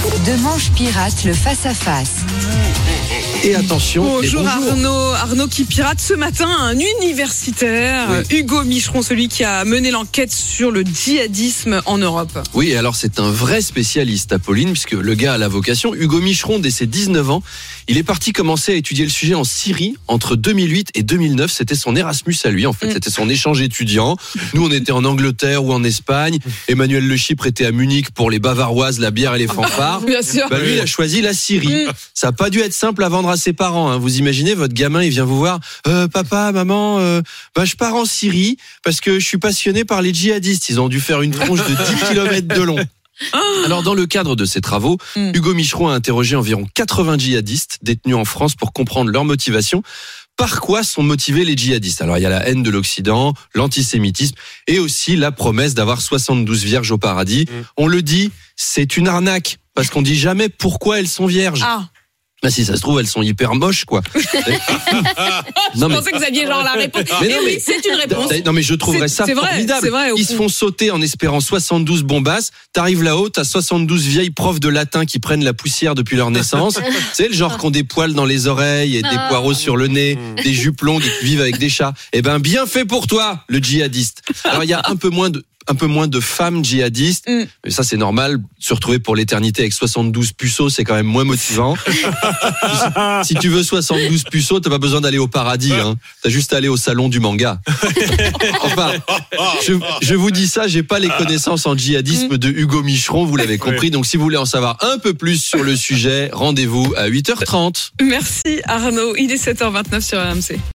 De manche pirate le face-à-face. Et attention. Bonjour, et Arnaud. Arnaud qui pirate ce matin un universitaire, Oui. Hugo Micheron, celui qui a mené l'enquête sur le djihadisme en Europe. Oui, et alors c'est un vrai spécialiste, Apolline, puisque le gars a la vocation. Hugo Micheron, dès ses 19 ans, il est parti commencer à étudier le sujet en Syrie entre 2008 et 2009. C'était son Erasmus à lui, en fait. Mm. C'était son échange étudiant. Nous, on était en Angleterre ou en Espagne. Emmanuel Le Chypre était à Munich pour les Bavaroises, la bière et les fanfares. Bien sûr. Bah lui, il a choisi la Syrie. Mm. Ça a pas dû être simple à vendre à ses parents. hein. Vous imaginez, votre gamin, il vient vous voir. Euh, papa, maman, euh, bah, je pars en Syrie parce que je suis passionné par les djihadistes. Ils ont dû faire une tronche de 10 km de long. Alors, dans le cadre de ces travaux, Mm. Hugo Micheron a interrogé environ 80 djihadistes détenus en France pour comprendre leur motivation. Par quoi sont motivés les djihadistes? Alors, il y a la haine de l'Occident, l'antisémitisme et aussi la promesse d'avoir 72 vierges au paradis. On le dit, c'est une arnaque parce qu'on dit jamais pourquoi elles sont vierges. Ah, Bah si ça se trouve, elles sont hyper moches, quoi. non, je pensais que vous aviez genre la réponse. Mais Eh oui, mais- c'est une réponse. non mais je trouverais ça c'est vrai, formidable. c'est vrai, Ils se font sauter en espérant 72 bombasses. T'arrives là-haut, t'as 72 vieilles profs de latin qui prennent la poussière depuis leur naissance. c'est le genre qui ont des poils dans les oreilles et des Ah. poireaux sur le nez, des jupes longues et qui vivent avec des chats. Eh ben bien fait pour toi, le djihadiste. Alors il y a un peu moins de un peu moins de femmes djihadistes, Mm. mais ça c'est normal. Se retrouver pour l'éternité avec 72 puceaux, c'est quand même moins motivant. si tu veux 72 puceaux, t'as pas besoin d'aller au paradis. Hein. T'as juste à aller au salon du manga. enfin, je, je vous dis ça, j'ai pas les connaissances en djihadisme de Hugo Micheron, vous l'avez compris. Donc si vous voulez en savoir un peu plus sur le sujet, rendez-vous à 8h30. Merci Arnaud. Il est 7h29 sur RMC.